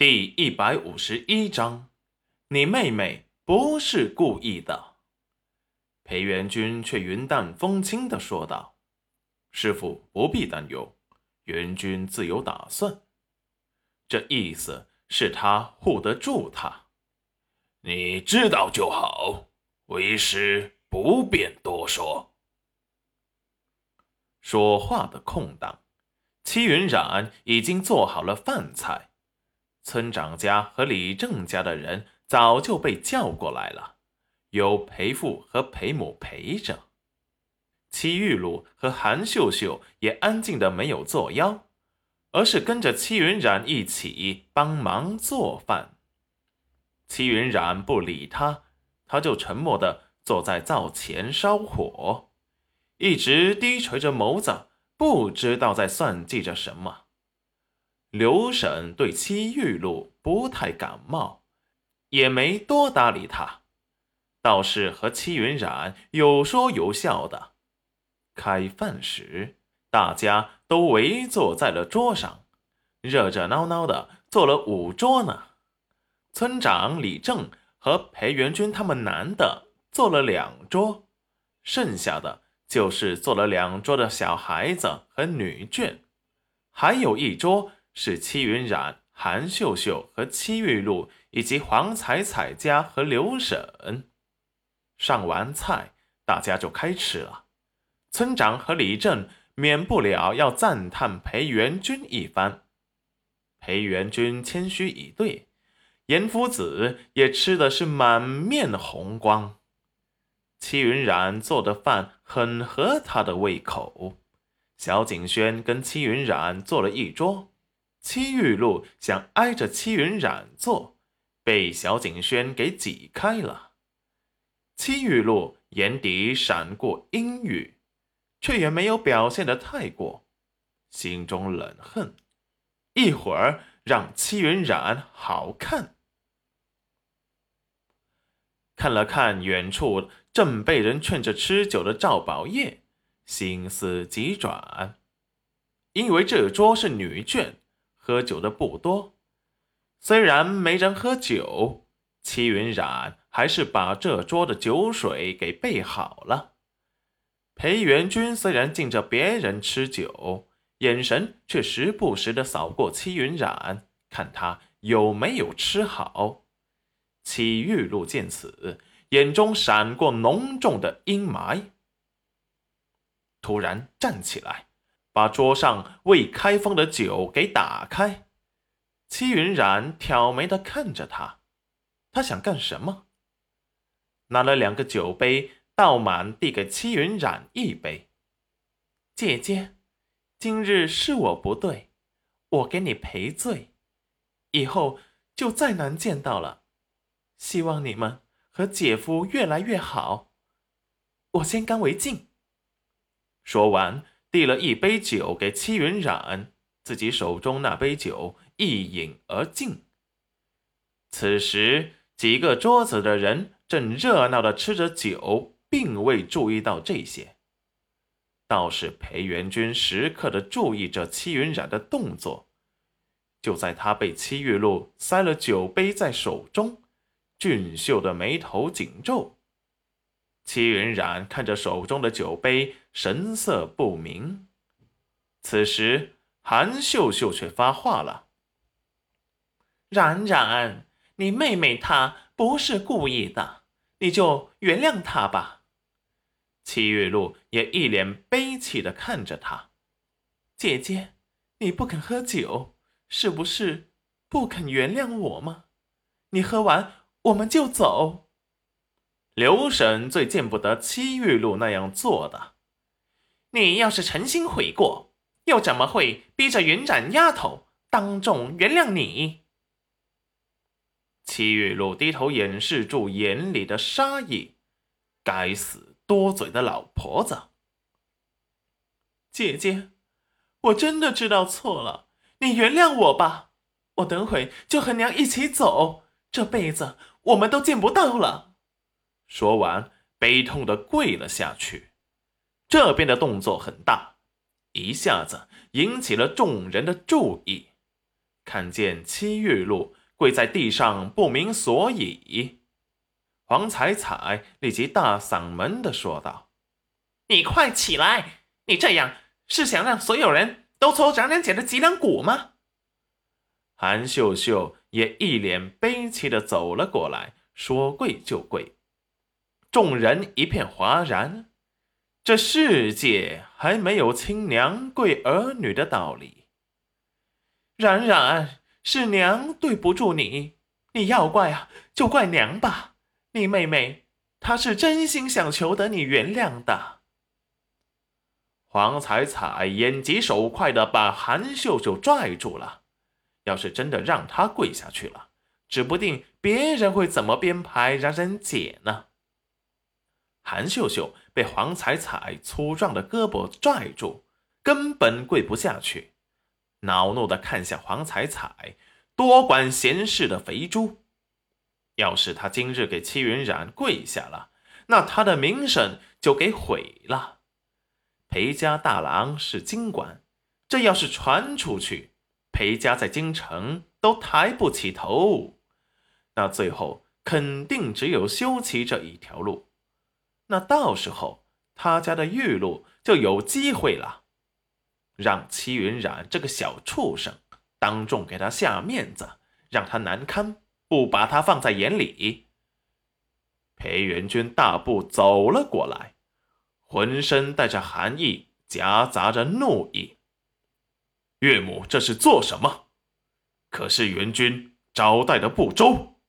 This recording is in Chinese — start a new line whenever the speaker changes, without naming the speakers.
第一百五十一章，你妹妹不是故意的。裴元君却云淡风轻的说道：“师傅不必担忧，元君自有打算。这意思是他护得住他。
你知道就好，为师不便多说。”
说话的空档，戚云染已经做好了饭菜。村长家和李正家的人早就被叫过来了，有裴父和裴母陪着。戚玉露和韩秀秀也安静的没有作妖，而是跟着戚云染一起帮忙做饭。戚云染不理他，他就沉默的坐在灶前烧火，一直低垂着眸子，不知道在算计着什么。刘婶对戚玉露不太感冒，也没多搭理他，倒是和戚云染有说有笑的。开饭时，大家都围坐在了桌上，热热闹闹的坐了五桌呢。村长李正和裴元军他们男的坐了两桌，剩下的就是坐了两桌的小孩子和女眷，还有一桌。是戚云染、韩秀秀和戚玉露，以及黄彩彩家和刘婶。上完菜，大家就开吃了。村长和李正免不了要赞叹裴元君一番。裴元君谦虚以对，严夫子也吃的是满面红光。戚云染做的饭很合他的胃口，小景轩跟戚云染做了一桌。戚玉露想挨着戚云染坐，被小景轩给挤开了。戚玉露眼底闪过阴郁，却也没有表现的太过，心中冷恨。一会儿让戚云染好看。看了看远处正被人劝着吃酒的赵宝业，心思急转，因为这桌是女眷。喝酒的不多，虽然没人喝酒，戚云染还是把这桌的酒水给备好了。裴元君虽然敬着别人吃酒，眼神却时不时的扫过戚云染，看他有没有吃好。戚玉露见此，眼中闪过浓重的阴霾，突然站起来。把桌上未开封的酒给打开，戚云染挑眉的看着他，他想干什么？拿了两个酒杯，倒满递给戚云染一杯。姐姐，今日是我不对，我给你赔罪，以后就再难见到了。希望你们和姐夫越来越好。我先干为敬。说完。递了一杯酒给戚云染，自己手中那杯酒一饮而尽。此时，几个桌子的人正热闹的吃着酒，并未注意到这些。倒是裴元君时刻的注意着戚云染的动作。就在他被戚玉露塞了酒杯在手中，俊秀的眉头紧皱。戚云染看着手中的酒杯，神色不明。此时，韩秀秀却发话了：“
冉冉，你妹妹她不是故意的，你就原谅她吧。”
戚玉露也一脸悲戚的看着他：“
姐姐，你不肯喝酒，是不是不肯原谅我吗？你喝完，我们就走。”
刘婶最见不得戚玉露那样做的。
你要是诚心悔过，又怎么会逼着云展丫头当众原谅你？
戚玉露低头掩饰住眼里的杀意。该死，多嘴的老婆子！
姐姐，我真的知道错了，你原谅我吧。我等会就和娘一起走，这辈子我们都见不到了。
说完，悲痛的跪了下去。这边的动作很大，一下子引起了众人的注意。看见戚玉露跪在地上不明所以，黄彩彩立即大嗓门的说道：“
你快起来！你这样是想让所有人都抽长人姐的脊梁骨吗？”
韩秀秀也一脸悲戚的走了过来，说跪就跪。众人一片哗然，这世界还没有亲娘跪儿女的道理。
冉冉，是娘对不住你，你要怪啊，就怪娘吧。你妹妹她是真心想求得你原谅的。
黄彩彩眼疾手快的把韩秀秀拽住了，要是真的让她跪下去了，指不定别人会怎么编排冉冉姐呢。韩秀秀被黄彩彩粗壮的胳膊拽住，根本跪不下去，恼怒的看向黄彩彩，多管闲事的肥猪。要是他今日给戚云染跪下了，那他的名声就给毁了。裴家大郎是京官，这要是传出去，裴家在京城都抬不起头，那最后肯定只有休妻这一条路。那到时候，他家的玉露就有机会了。让齐云染这个小畜生当众给他下面子，让他难堪，不把他放在眼里。裴元君大步走了过来，浑身带着寒意，夹杂着怒意。
岳母这是做什么？可是元君招待的不周。